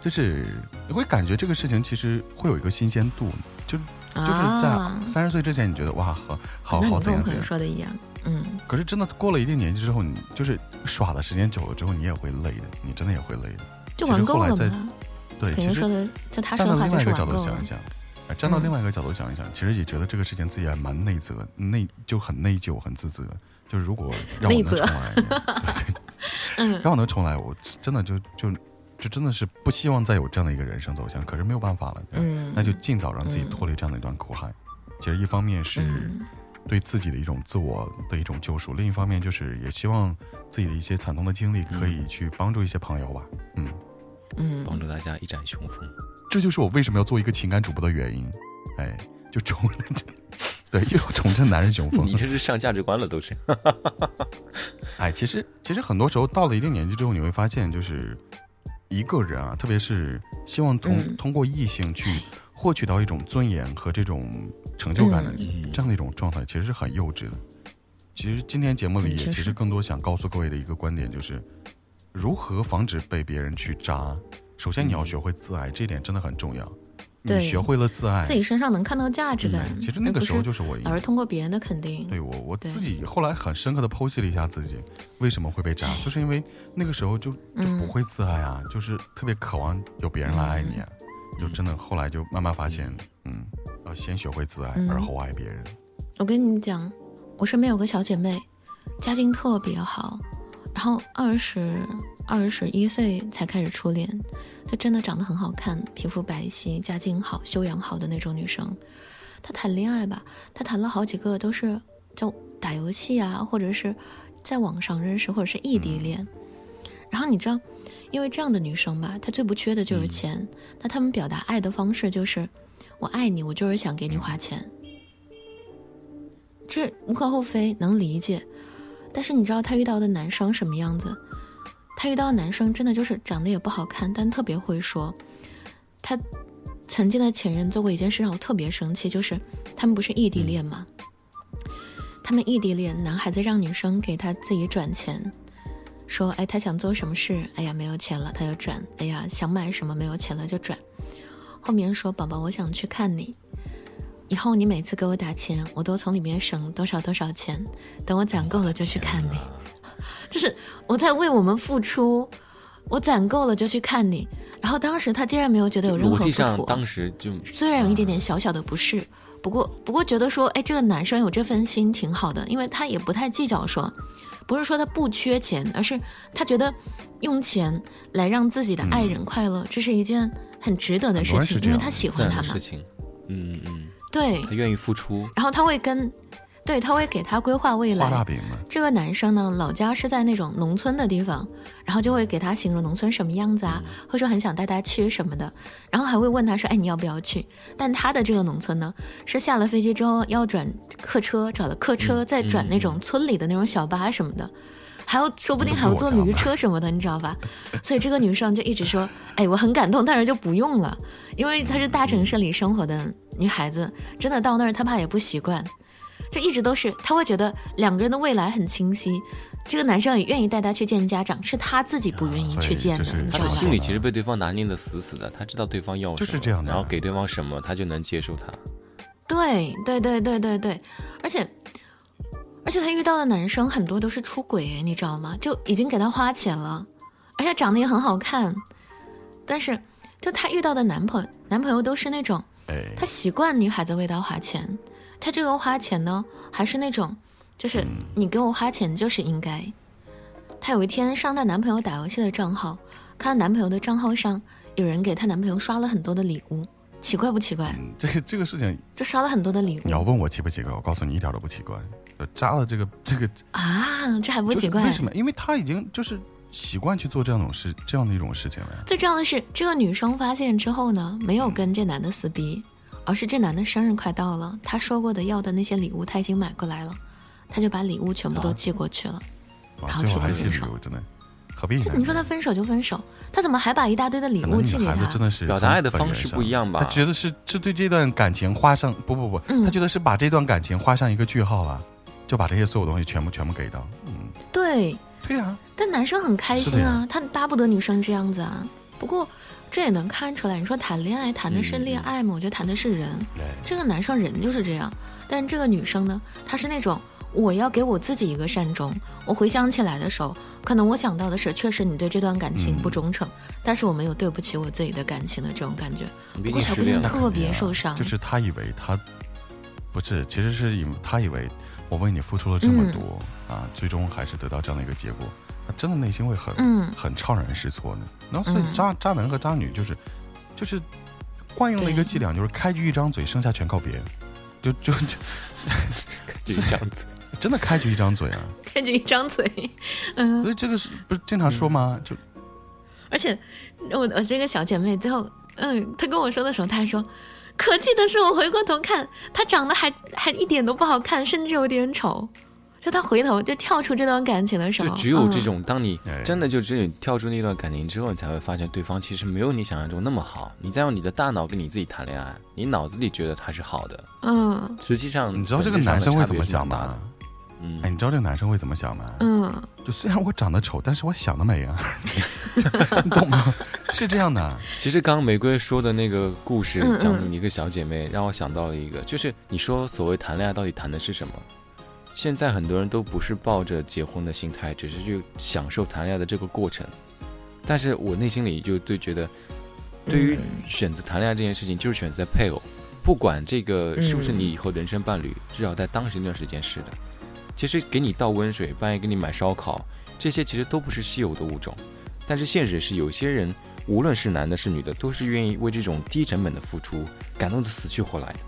就是你会感觉这个事情其实会有一个新鲜度，就就是啊在三十岁之前，你觉得哇，好好好怎样怎样，说的一样，嗯，可是真的过了一定年纪之后，你就是耍的时间久了之后，你也会累的，你真的也会累的。就玩够了其实后来嘛。对，其实说的，就他说的话就是玩够了度想一。想，哎站到嗯另外一个角度想一想，其实也觉得这个事情自己还蛮内责、内就很内疚、很自责。就是如果让我能重来，让我能重来，我真的就就就真的是不希望再有这样的一个人生走向。可是没有办法了，嗯，那就尽早让自己嗯脱离这样的一段苦海。其实一方面是嗯对自己的一种自我的一种救赎，另一方面就是也希望自己的一些惨痛的经历可以去帮助一些朋友吧。嗯，帮嗯，助大家一展雄风。这就是我为什么要做一个情感主播的原因。哎，就重对，又要重振男人雄风 你。这是上价值观了，都是。哎，其实其实很多时候到了一定年纪之后，你会发现，就是一个人啊，特别是希望通、嗯通过异性去获取到一种尊严和这种成就感的、嗯这样的一种状态，其实是很幼稚的。其实今天节目里也其实更多想告诉各位的一个观点就是，如何防止被别人去渣。首先你要学会自爱，这一点真的很重要。你学会了自爱，自己身上能看到价值对感，其实那个时候就是我老是通过别人的肯定。对我我自己后来很深刻的剖析了一下自己为什么会被渣，就是因为那个时候就就嗯不会自爱啊，就是特别渴望有别人来爱你啊，就真的后来就慢慢发现，嗯，要先学会自爱，嗯而后爱别人。我跟你讲，我身边有个小姐妹，家境特别好，然后二十二十一岁才开始初恋，就真的长得很好看，皮肤白皙，家境好，修养好的那种女生。她谈恋爱吧，她谈了好几个都是就打游戏啊，或者是在网上认识，或者是异地恋。然后你知道，因为这样的女生吧，她最不缺的就是钱。那她们表达爱的方式就是，我爱你，我就是想给你花钱。这无可厚非，能理解。但是你知道她遇到的男生什么样子？她遇到的男生真的就是长得也不好看，但特别会说。她曾经的前任做过一件事让我特别生气，就是他们不是异地恋吗？他们异地恋，男孩子让女生给他自己转钱，说：“哎，他想做什么事？哎呀，没有钱了，他就转。哎呀，想买什么没有钱了就转。”后面说：“宝宝，我想去看你。”以后你每次给我打钱，我都从里面省多少多少钱，等我攒够了就去看你。就是我在为我们付出，我攒够了就去看你。然后当时他竟然没有觉得有任何不妥，当时就虽然有一点点小小的不适，不过不过觉得说，哎，这个男生有这份心挺好的，因为他也不太计较说，不是说他不缺钱，而是他觉得用钱来让自己的爱人快乐，这是一件很值得的事情，因为他喜欢他嘛事，情。嗯嗯嗯，对，他愿意付出。然后他会跟，对他会给他规划未画大来。饼嘛，这个男生呢，老家是在那种农村的地方，然后就会给他形容农村什么样子啊，或者说很想带他去什么的，然后还会问他说：“哎，你要不要去？”但他的这个农村呢，是下了飞机之后要转客车，找了客车，再转那种村里的那种小巴什么的，还有说不定还要坐驴车什么的，你知道吧？所以这个女生就一直说：“哎，我很感动，但是就不用了，因为她是大城市里生活的女孩子，真的到那儿她怕也不习惯。”就一直都是，她会觉得两个人的未来很清晰。这个男生也愿意带她去见家长，是她自己不愿意去见的，啊所以就是你知道吧？他的心里其实被对方拿捏的死死的，她知道对方要什么，就是这样的然后给对方什么，她就能接受他。对对对对对对，而且而且她遇到的男生很多都是出轨，哎你知道吗？就已经给她花钱了，而且长得也很好看，但是就她遇到的男朋友男朋友都是那种哎，他习惯女孩子为他花钱，他这个花钱呢，还是那种，就是嗯你给我花钱就是应该。她有一天上她男朋友打游戏的账号，看男朋友的账号上有人给她男朋友刷了很多的礼物，奇怪不奇怪？嗯这个这个事情，就刷了很多的礼物你要问我奇不奇怪，我告诉你一点都不奇怪。呃渣的这个这个啊，这还不奇怪为？什么？因为他已经就是习惯去做这样种事，这样的一种事情了呀。最重要的是，这个女生发现之后呢，没有跟这男的撕逼，而是这男的生日快到了，他说过的要的那些礼物他已经买过来了，他就把礼物全部都寄过去了。哇然后提的分手，真的何必你说他分手就分手，他怎么还把一大堆的礼物寄给女孩子真他？的是表达爱的方式不一样吧他觉得是这对这段感情画上不不不，嗯他觉得是把这段感情画上一个句号了，就把这些所有东西全部全部给到。嗯，对，对啊、但男生很开心啊，他巴不得女生这样子啊。不过这也能看出来，你说谈恋爱谈的是恋爱吗？我觉得谈的是人。这个男生人就是这样，但这个女生呢，她是那种我要给我自己一个善终。我回想起来的时候，可能我想到的是，确实你对这段感情不忠诚，但是我没有对不起我自己的感情的这种感觉。毕不过小姑娘特别受伤，就是他以为他不是，其实是以他以为我为你付出了这么多、啊，最终还是得到这样的一个结果，他真的内心会很、嗯很怅然失措呢。然后所以嗯渣、渣男和渣女就是就是惯用的一个伎俩，就是开局一张嘴，剩下全靠别人。就就就就是这样子。真的开局一张嘴啊！开局一张嘴，嗯，所以这个是不是经常说吗？就而且我我这个小姐妹最后，嗯，她跟我说的时候，她还说，可气的是我回过头看，他长得还 还一点都不好看，甚至有点丑。就他回头就跳出这段感情的时候，就只有这嗯种，当你哎真的就只有跳出那段感情之后，你才会发现对方其实没有你想象中那么好。你在用你的大脑跟你自己谈恋爱，你脑子里觉得他是好的，嗯实际上你知道这个男生会怎么想吗？嗯哎，，你知道这个男生会怎么想吗？嗯，就虽然我长得丑，但是我想得美啊，你懂吗？是这样的，其实刚刚玫瑰说的那个故事讲你一个小姐妹，让我想到了一个，就是你说所谓谈恋爱到底谈的是什么？现在很多人都不是抱着结婚的心态，只是去享受谈恋爱的这个过程。但是我内心里就对觉得，对于选择谈恋爱这件事情，就是选择配偶，不管这个是不是你以后人生伴侣，至少在当时那段时间是的。其实给你倒温水，半夜给你买烧烤，这些其实都不是稀有的物种。但是现实是，有些人无论是男的是女的，都是愿意为这种低成本的付出感动的死去活来的。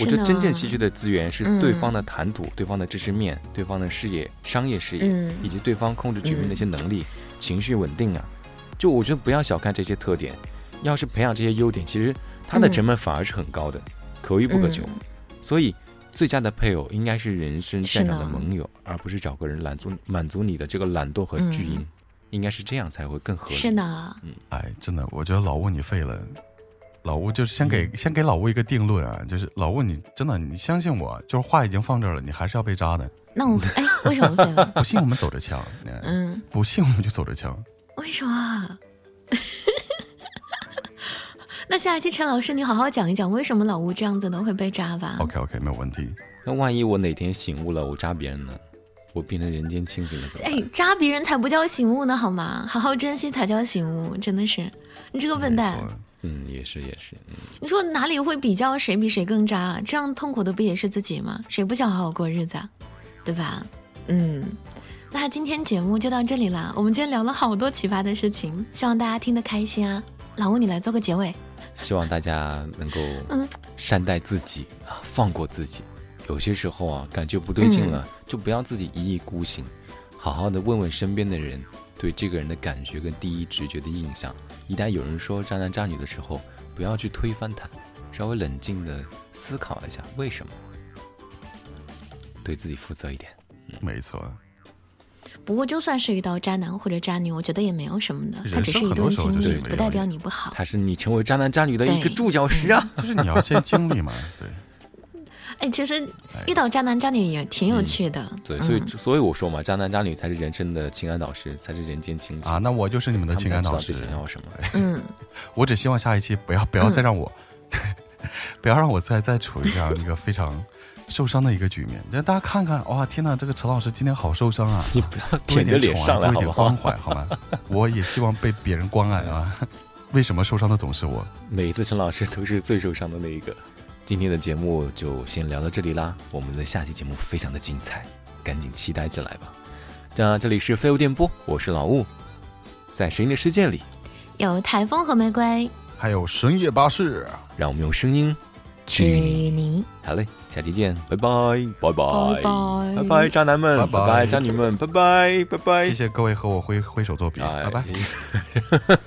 我觉得真正稀缺的资源是对方的谈吐、对方的知识面、对方的事业、商业事业，嗯以及对方控制局面的一些能力、情绪稳定啊。就我觉得不要小看这些特点，要是培养这些优点，其实它的成本反而是很高的，可遇不可求。嗯所以，最佳的配偶应该是人生擅长的盟友，而不是找个人满足满足你的这个懒惰和巨婴。应该是这样才会更合理。是的，哎，真的，我觉得老吴你废了。老吴就是先给、先给老吴一个定论啊，就是老吴你真的你相信我，就是话已经放这儿了，你还是要被扎的。那我哎，为什么废了？不信我们走着瞧，嗯嗯，不信我们就走着瞧。为什么啊？那下一期陈老师，你好好讲一讲为什么老吴这样子呢会被扎吧？OK OK，没有问题。那万一我哪天醒悟了，我扎别人呢？我变成人间清醒了怎么办？哎，扎别人才不叫醒悟呢，好吗？好好珍惜才叫醒悟，真的是，你这个笨蛋嗯，也是也是，嗯，你说哪里会比较谁比谁更渣？啊这样痛苦的不也是自己吗？谁不想好好过日子啊？对吧？嗯，那今天节目就到这里啦。我们今天聊了好多奇葩的事情，希望大家听得开心啊。老吴，你来做个结尾。希望大家能够嗯善待自己啊，放过自己。有些时候啊，感觉不对劲了，就不要自己一意孤行，好好的问问身边的人对这个人的感觉跟第一直觉的印象。一旦有人说渣男渣女的时候，不要去推翻他，稍微冷静的思考一下为什么，对自己负责一点。没错，不过就算是遇到渣男或者渣女，我觉得也没有什么的，他只是一段经历，不代表你不好。他是你成为渣男渣女的一个对注脚石啊！就是你要先经历嘛，对，哎，其实遇到渣男渣女也挺有趣的。对，所以嗯所以我说嘛，渣男渣女才是人生的情感导师，才是人间清醒啊，那我就是你们的情感导师想要什么。嗯，我只希望下一期不要不要再让我，不要让我再再处于这样一个非常受伤的一个局面。让大家看看，哇，天哪，这个陈老师今天好受伤啊！你不要舔着脸上来好不好多一点关？怀，好吗？我也希望被别人关爱啊。为什么受伤的总是我？每一次陈老师都是最受伤的那一个。今天的节目就先聊到这里啦，我们的下期节目非常的精彩，赶紧期待起来吧。那这里是飞游电波，我是老雾，在声音的世界里，有台风和玫瑰，还有深夜巴士。让我们用声音治治愈你。好嘞，下期见，拜拜，拜拜，拜拜拜拜，渣男们，拜拜拜拜，渣女们，拜拜，拜拜谢。谢各位和我挥挥手作别，哎拜拜。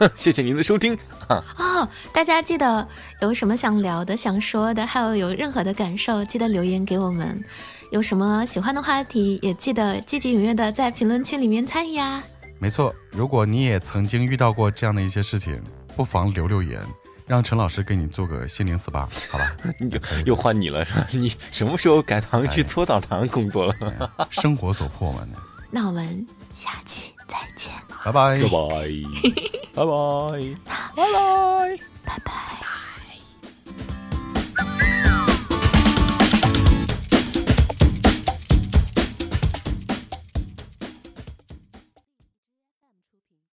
谢谢您的收听。哦，大家记得有什么想聊的、想说的，还有有任何的感受，记得留言给我们。有什么喜欢的话题，也记得积极踊跃的在评论区里面参与呀。没错，如果你也曾经遇到过这样的一些事情，不妨留留言，让陈老师给你做个心灵 SPA，好吧？又又换你了，是吧？你什么时候改行去搓澡堂工作了？生活所迫嘛，那我们下期再见，拜拜拜。拜，拜拜，拜拜。拜拜。